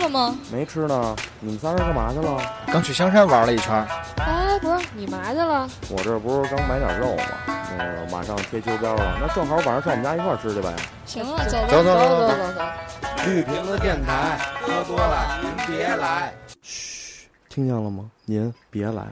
吃了吗？没吃呢。你们仨人干嘛去了？刚去香山玩了一圈。哎，不是，你嘛去了？我这不是刚买点肉吗？那个马上贴秋膘了，那正好晚上上我们家一块儿吃去呗。行了，走走走走走走走。绿瓶子电台，喝多了您别来。嘘，听见了吗？您别来。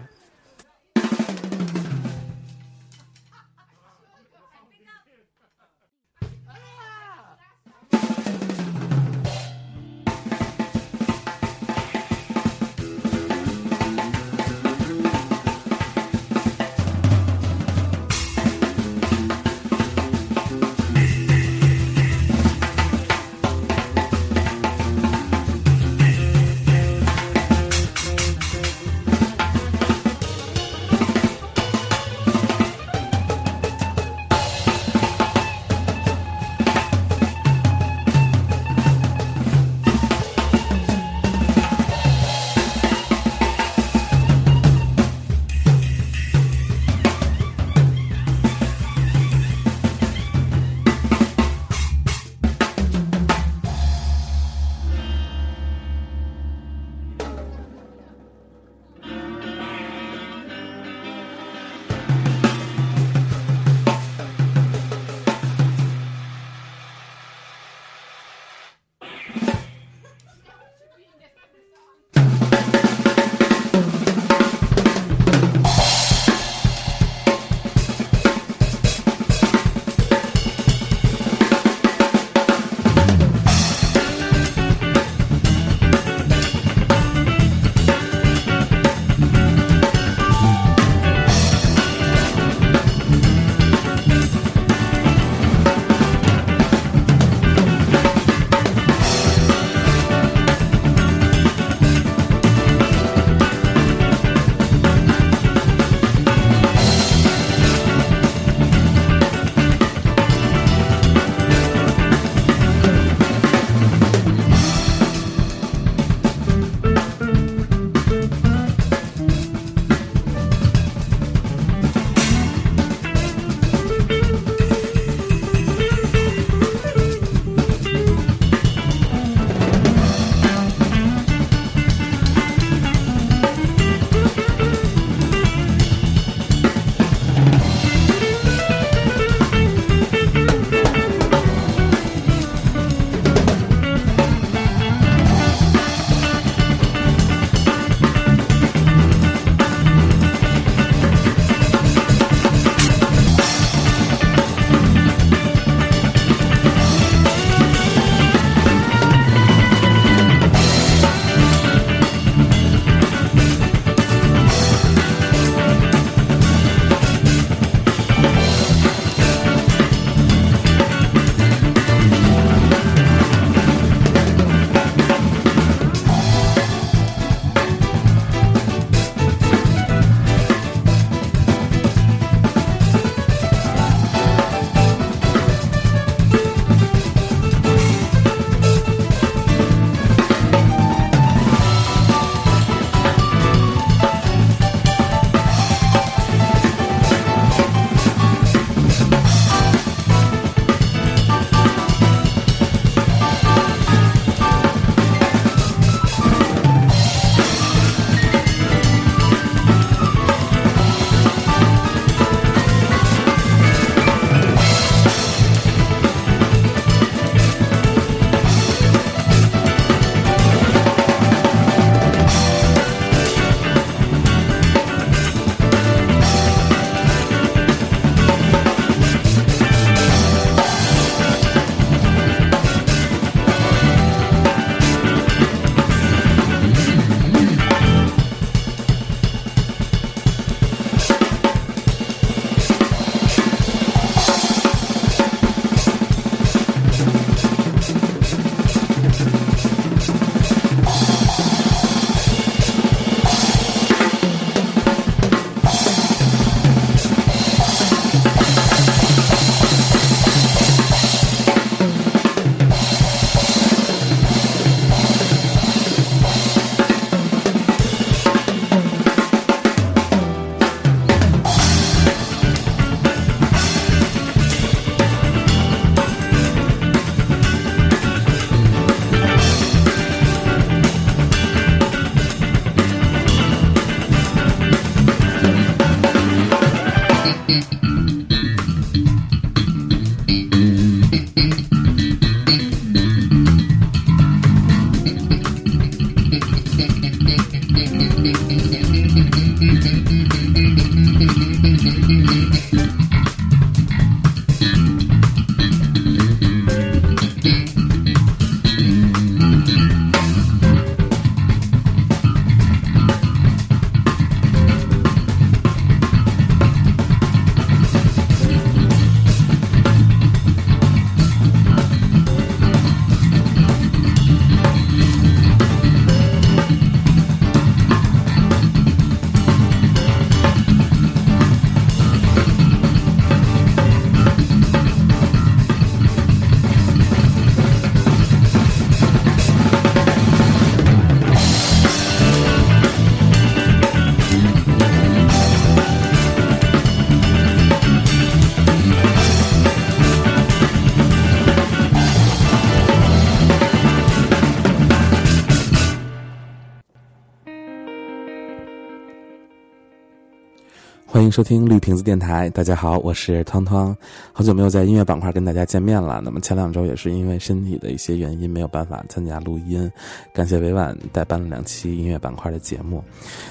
收听绿瓶子电台，大家好，我是汤汤，好久没有在音乐板块跟大家见面了。那么前两周也是因为身体的一些原因没有办法参加录音，感谢委婉代班了两期音乐板块的节目。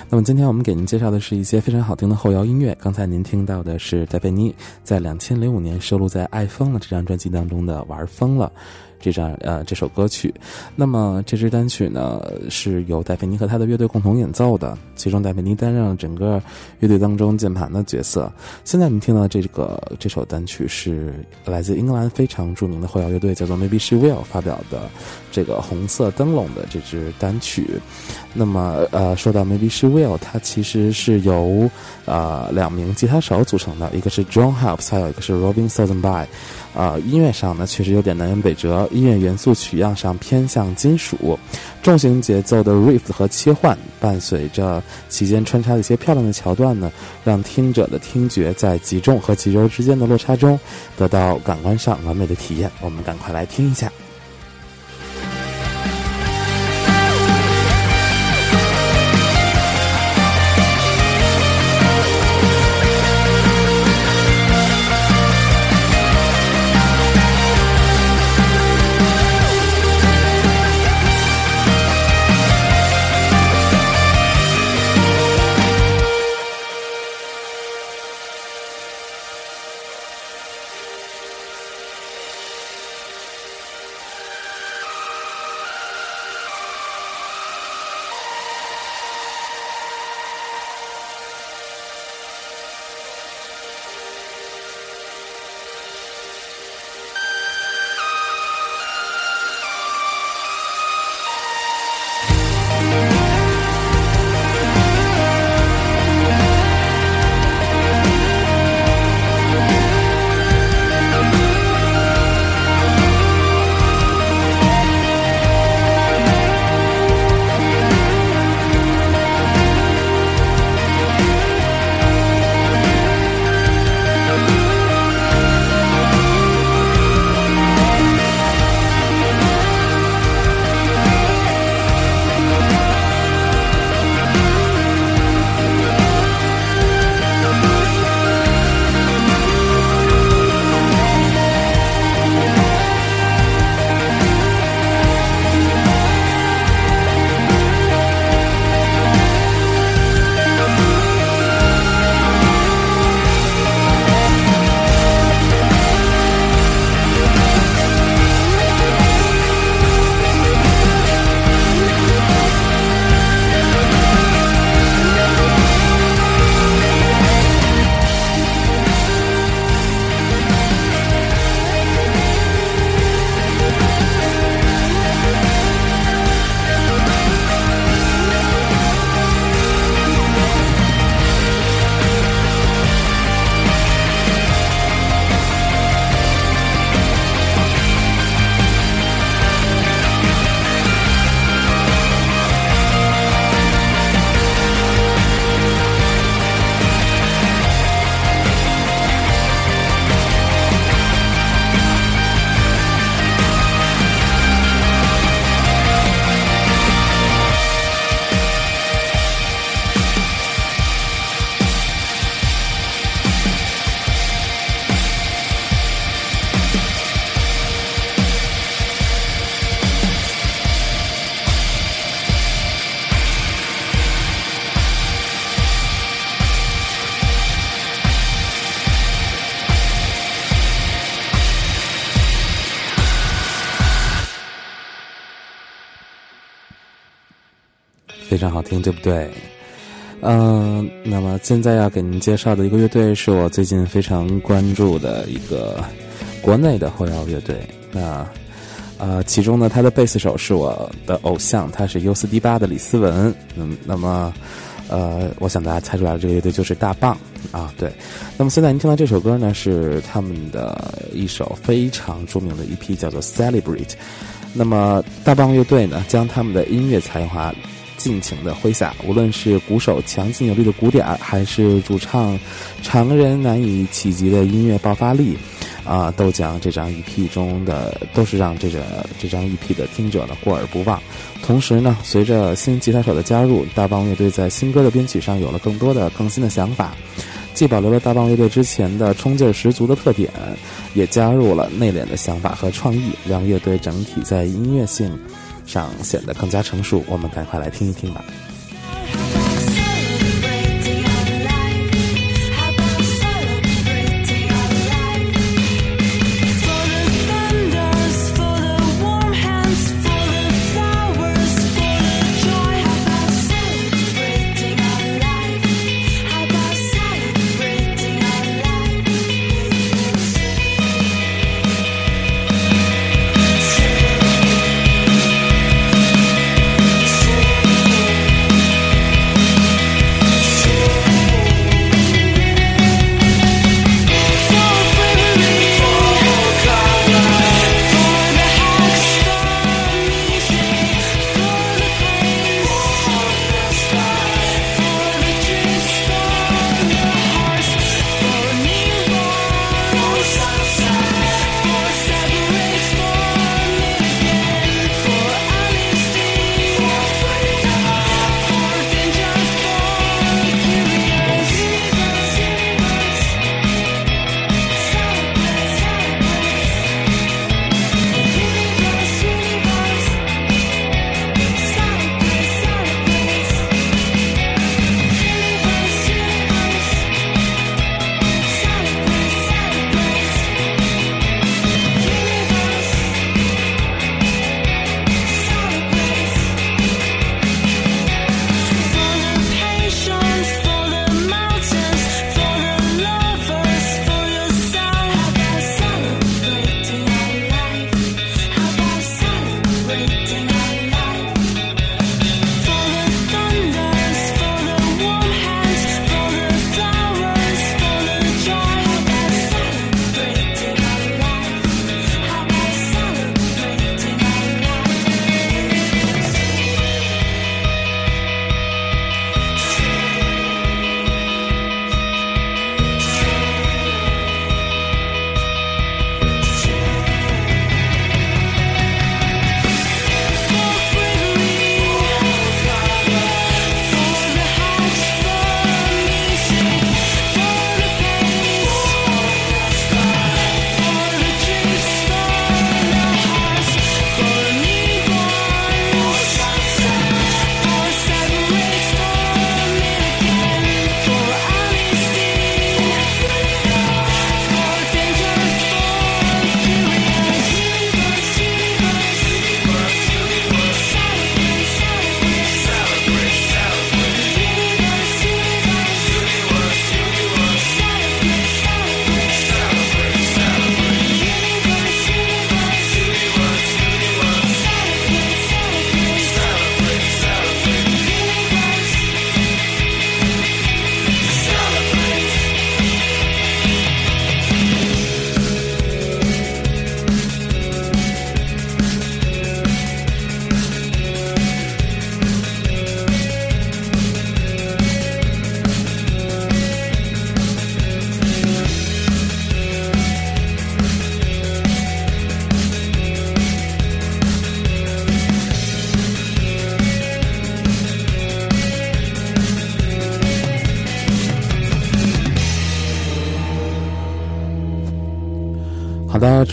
那么今天我们给您介绍的是一些非常好听的后摇音乐。刚才您听到的是戴佩妮在两千零五年收录在《爱疯了》这张专辑当中的《玩疯了》。这张呃这首歌曲，那么这支单曲呢是由戴佩妮和他的乐队共同演奏的，其中戴佩妮担任了整个乐队当中键盘的角色。现在我们听到这个这首单曲是来自英格兰非常著名的后摇乐队叫做 Maybe She Will 发表的这个红色灯笼的这支单曲。那么呃说到 Maybe She Will，它其实是由呃两名吉他手组成的，一个是 John Helps，还有一个是 Robin Southernby。啊，音乐上呢确实有点南辕北辙，音乐元素取样上偏向金属，重型节奏的 riff 和切换，伴随着其间穿插的一些漂亮的桥段呢，让听者的听觉在集中和集中之间的落差中，得到感官上完美的体验。我们赶快来听一下。非常好听，对不对？嗯，那么现在要给您介绍的一个乐队是我最近非常关注的一个国内的后摇乐队。那呃，其中呢，他的贝斯手是我的偶像，他是 U 四 D 八的李思文。嗯，那么呃，我想大家猜出来了，这个乐队就是大棒啊。对，那么现在您听到这首歌呢，是他们的一首非常著名的一批叫做《Celebrate》。那么大棒乐队呢，将他们的音乐才华。尽情的挥洒，无论是鼓手强劲有力的鼓点，还是主唱常人难以企及的音乐爆发力，啊，都将这张 EP 中的都是让这个这张 EP 的听者呢过而不忘。同时呢，随着新吉他手的加入，大棒乐队在新歌的编曲上有了更多的更新的想法，既保留了大棒乐队之前的冲劲十足的特点，也加入了内敛的想法和创意，让乐队整体在音乐性。上显得更加成熟，我们赶快来听一听吧。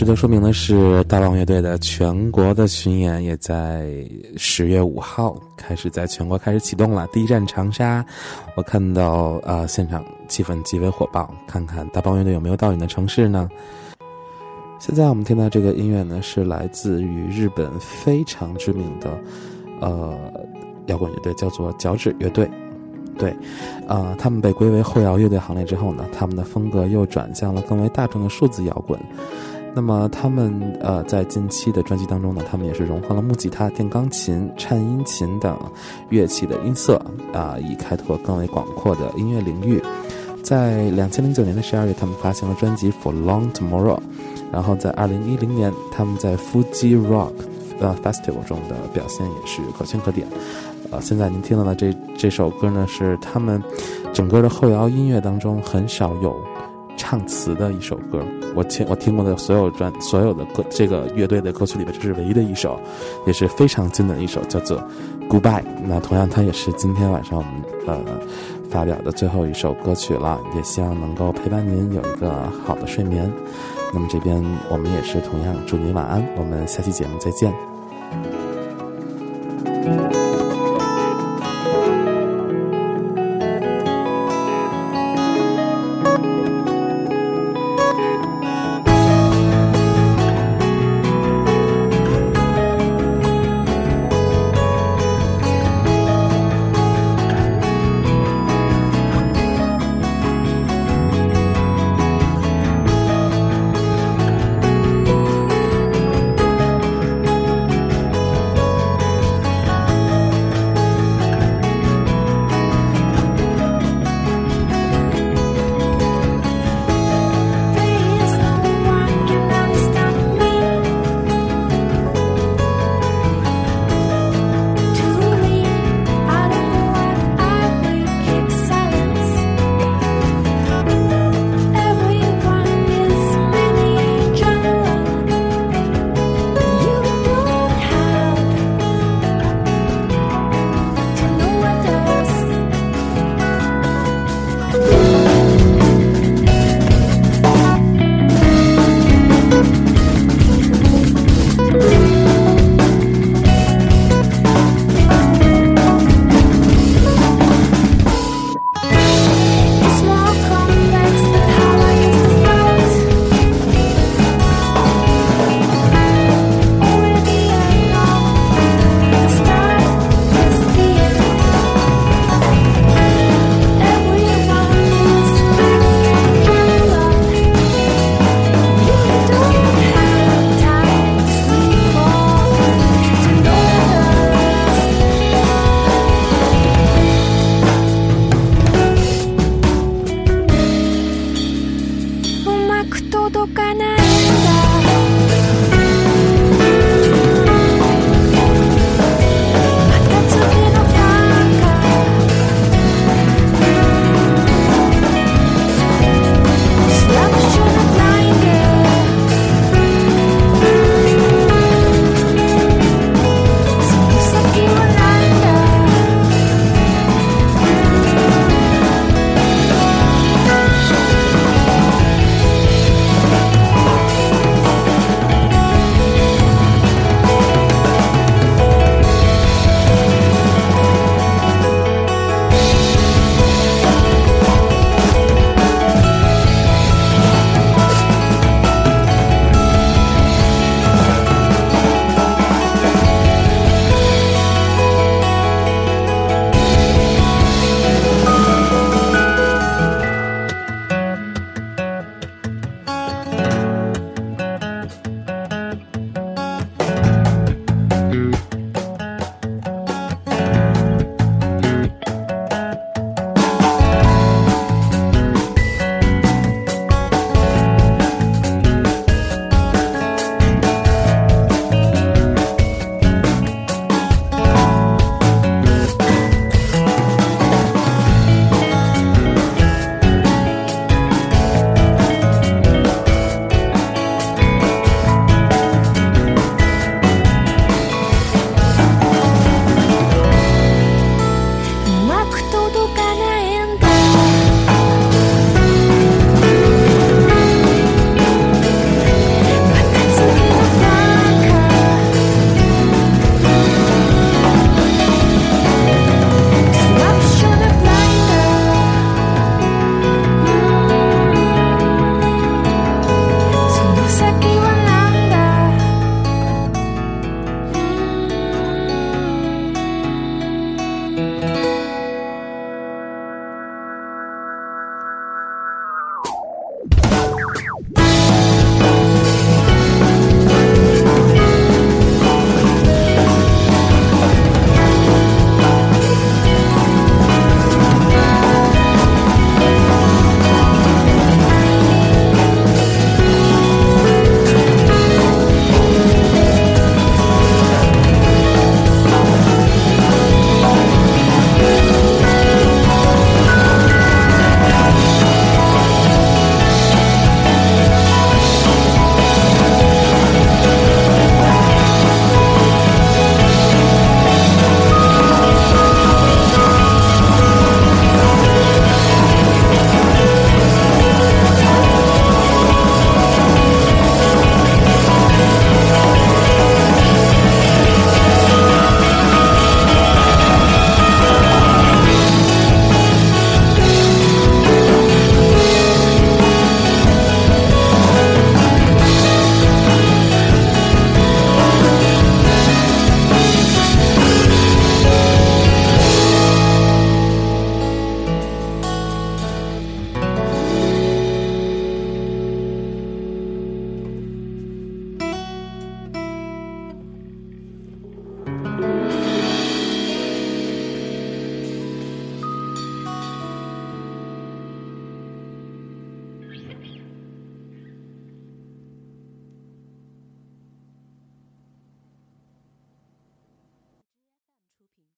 好的，值得说明的是，大棒乐队的全国的巡演也在十月五号开始在全国开始启动了。第一站长沙，我看到啊，现场气氛极为火爆。看看大棒乐队有没有到你的城市呢？现在我们听到这个音乐呢，是来自于日本非常知名的呃摇滚乐队，叫做脚趾乐队。对，呃，他们被归为后摇乐队行列之后呢，他们的风格又转向了更为大众的数字摇滚。那么他们呃，在近期的专辑当中呢，他们也是融合了木吉他、电钢琴、颤音琴等乐器的音色啊，以开拓更为广阔的音乐领域。在两千零九年的十二月，他们发行了专辑《For Long Tomorrow》，然后在二零一零年，他们在 Fuji Rock 呃 Festival 中的表现也是可圈可点。呃，现在您听到的这这首歌呢，是他们整个的后摇音乐当中很少有。唱词的一首歌，我听我听过的所有专所有的歌，这个乐队的歌曲里边，这是唯一的一首，也是非常经典的一首，叫做《Goodbye》。那同样，它也是今天晚上我们呃发表的最后一首歌曲了，也希望能够陪伴您有一个好的睡眠。那么这边我们也是同样祝您晚安，我们下期节目再见。